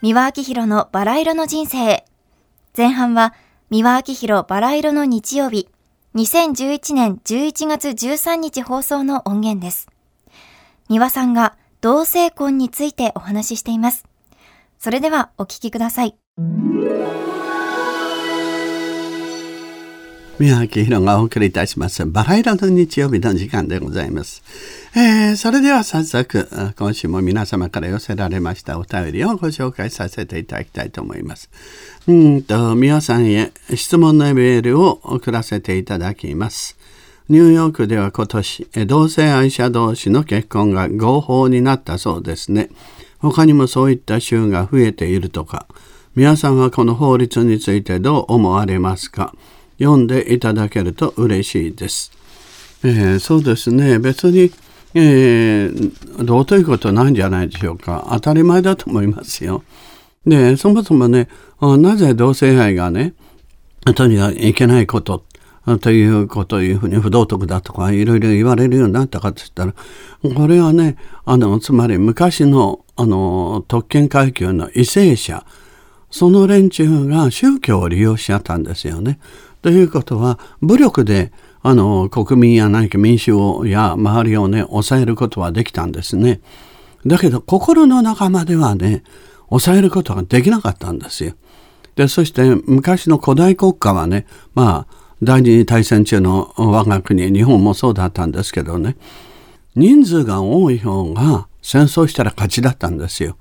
三輪明宏のバラ色の人生。前半は、三輪明宏バラ色の日曜日、2011年11月13日放送の音源です。三輪さんが同性婚についてお話ししています。それではお聞きください。宮脇宏がお送りいたします。バラ色の日曜日の時間でございます。えー、それでは早速、今週も皆様から寄せられましたお便りをご紹介させていただきたいと思います。うんと、皆さんへ質問のメールを送らせていただきます。ニューヨークでは今年、同性愛者同士の結婚が合法になったそうですね。他にもそういった州が増えているとか、皆さんはこの法律についてどう思われますか？読んでいただけると嬉しいです。えー、そうですね別に、えー、どうということないんじゃないでしょうか当たり前だと思いますよ。でそもそもねなぜ同性愛がねとにかくいけないことというこというふうに不道徳だとかいろいろ言われるようになったかといったらこれはねあのつまり昔のあの特権階級の為政者その連中が宗教を利用しちゃったんですよね。ということは武力であの国民や何か民主をや周りをね抑えることはできたんですね。だけど心の中まではね抑えることができなかったんですよ。でそして昔の古代国家はねまあ第二次大戦中の我が国日本もそうだったんですけどね人数が多い方が戦争したら勝ちだったんですよ。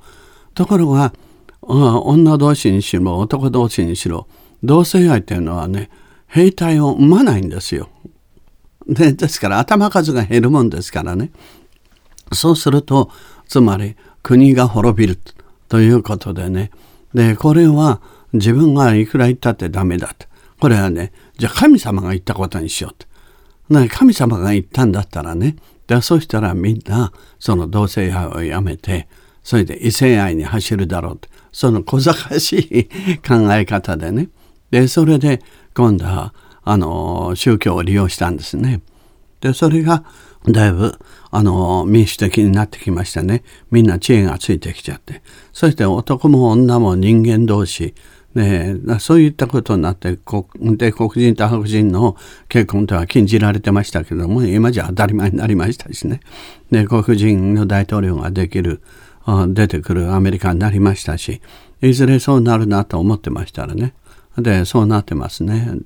ところが女同士にしろ男同士にしろ同性愛というのはね兵隊を生まないんですよ。でですから頭数が減るもんですからね。そうするとつまり国が滅びるということでね。でこれは自分がいくら言ったってダメだと。これはねじゃあ神様が言ったことにしようと。神様が言ったんだったらね。でそしたらみんなその同性愛をやめてそれで異性愛に走るだろうと。その小賢しい考え方でね。でそれで今度はあの宗教を利用したんですね。でそれがだいぶあの民主的になってきましたね。みんな知恵がついてきちゃって。そして男も女も人間同士。ね、そういったことになってで黒人と白人の結婚とは禁じられてましたけども今じゃ当たり前になりましたしね。で黒人の大統領ができる出てくるアメリカになりましたしいずれそうなるなと思ってましたらね。でそうなってますね。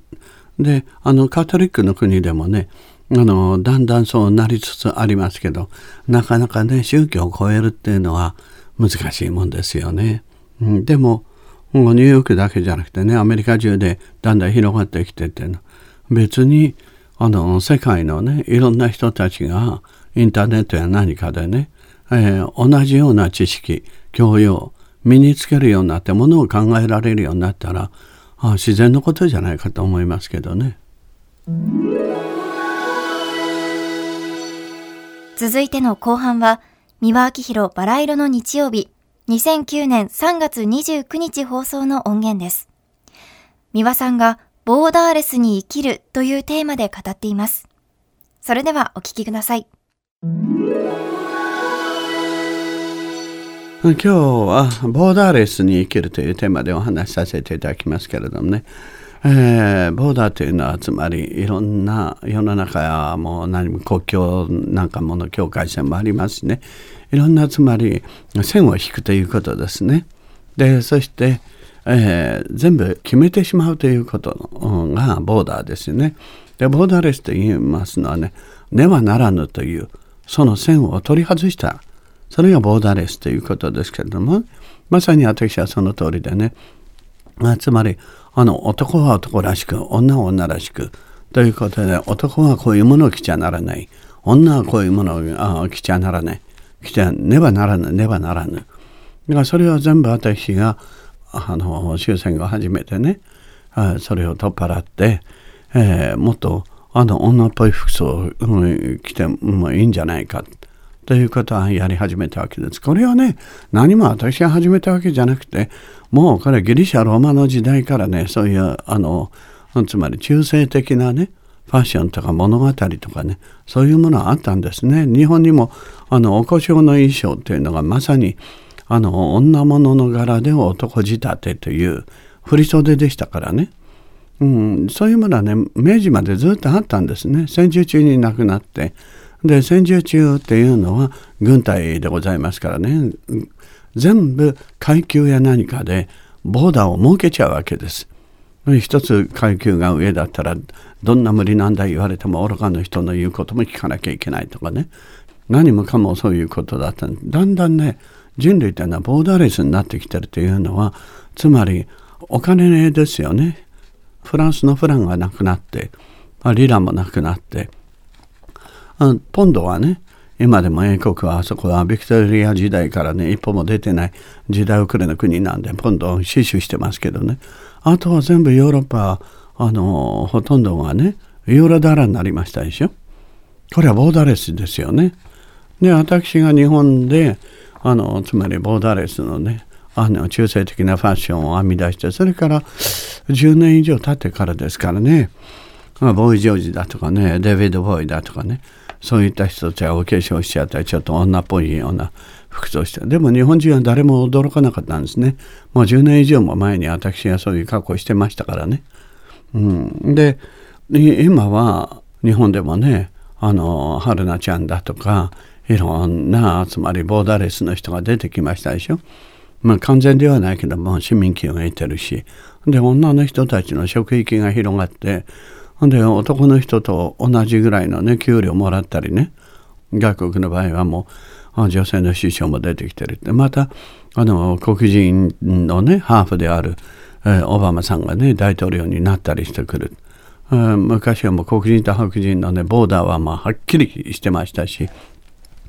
であのカトリックの国でもねあのだんだんそうなりつつありますけどなかなかね宗教を超えるっていうのは難しいもんですよね。うん、でもニューヨークだけじゃなくてねアメリカ中でだんだん広がってきてて別にあの世界のねいろんな人たちがインターネットや何かでね、えー、同じような知識教養身につけるようになってものを考えられるようになったらあ自然のことじゃないかと思いますけどね。続いての後半は三輪明宏バラ色の日曜日2009年3月29日放送の音源です。三輪さんがボーダーレスに生きるというテーマで語っています。それではお聞きください。今日はボーダーレスに生きるというテーマでお話しさせていただきますけれどもね、えー、ボーダーというのはつまりいろんな世の中はもう何も国境なんかもの境界線もありますしねいろんなつまり線を引くということですね。でそして、えー、全部決めてしまうということがボーダーですよね。でボーダーレスと言いますのはねねはならぬというその線を取り外したそれがボーダーレスということですけれどもまさに私はその通りでね、まあ、つまりあの男は男らしく女は女らしくということで男はこういうものを着ちゃならない。女はこういうものを着ちゃならない。着ちゃねばならぬねばならぬ。だからそれは全部私があの終戦後初めてねそれを取っ払って、えー、もっとあの女っぽい服装を着てもいいんじゃないか。ということはやり始めたわけです。これはね、何も私が始めたわけじゃなくて、もうこれギリシャ・ローマの時代からね、そういう、あの、つまり中性的なね、ファッションとか物語とかね、そういうものはあったんですね。日本にも、あの、お故障の衣装っていうのがまさに、あの女物の柄で男仕立てという振袖でしたからね、うん、そういうものはね明治までずっとあったんですね戦時中になくなってで戦時中っていうのは軍隊でございますからね。全部階級や何かでボーダーを設けちゃうわけです。一つ階級が上だったらどんな無理なんだ言われても愚かな人の言うことも聞かなきゃいけないとかね。何もかもそういうことだっただんだんね人類というのはボーダーレスになってきてるというのはつまりお金ですよね。フランスのフランがなくなってリラもなくなってポンドはね今でも英国はあそこはビクトリア時代からね一歩も出てない時代遅れの国なんでポンドを死守してますけどね。あとは全部ヨーロッパあのほとんどがねユーロダラになりましたでしょ。これはボーダレスですよね。で私が日本であのつまりボーダレスのねあの中性的なファッションを編み出してそれから10年以上経ってからですからね。ボーイ・ジョージだとかねデビッド・ボーイだとかね。そういった人たちはお化粧しちゃったりちょっと女っぽいような服装してでも日本人は誰も驚かなかったんですね。もう10年以上も前に私がそういう格好してましたからね、うん、で今は日本でもねあの春菜ちゃんだとかいろんなつまりボーダーレスの人が出てきましたでしょ。まあ完全ではないけども市民権を得てるし。で女の人たちの職域が広がってほんで男の人と同じぐらいのね給料もらったりね。外国の場合はもう女性の首相も出てきてるって。またあの黒人のねハーフである、えー、オバマさんがね大統領になったりしてくる、えー、昔はもう黒人と白人のねボーダーはまあはっきりしてましたし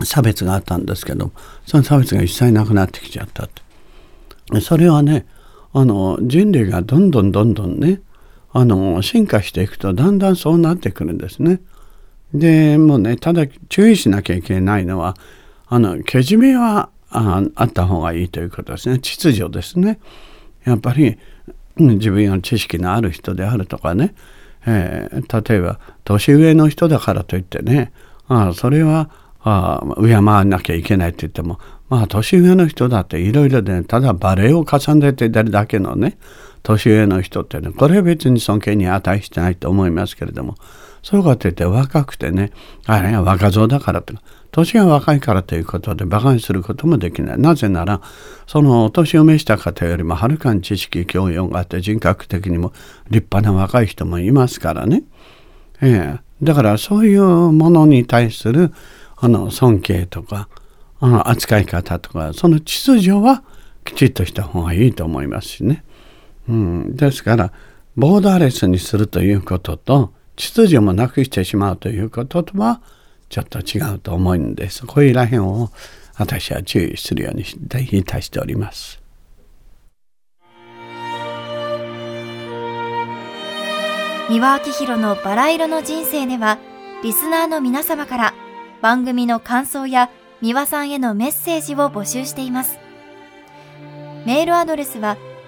差別があったんですけどその差別が一切なくなってきちゃったってそれはねあの人類がどんどんどんどんねあの進化していくとだんだんそうなってくるんですね。でもうねただ注意しなきゃいけないのはあのけじめはああった方がいいということですね秩序ですね。やっぱり自分の知識のある人であるとかね、えー、例えば年上の人だからといってねあそれはあ敬わなきゃいけないって言ってもまあ年上の人だっていろいろでただバレエを重ねてるだけのね年上の人ってねこれは別に尊敬に値してないと思いますけれどもそうかといって若くてねあれは若造だからとか年が若いからということで馬鹿にすることもできない。なぜならそのお年を召した方よりもはるかに知識教養があって人格的にも立派な若い人もいますからね、ええ、だからそういうものに対するあの尊敬とかあの扱い方とかその秩序はきちっとした方がいいと思いますしね。うん、ですからボーダーレスにするということと秩序もなくしてしまうということとはちょっと違うと思うんです。こういうらへんを私は注意するようにいたしております。三輪明宏のバラ色の人生ではリスナーの皆様から番組の感想や三輪さんへのメッセージを募集しています。メールアドレスは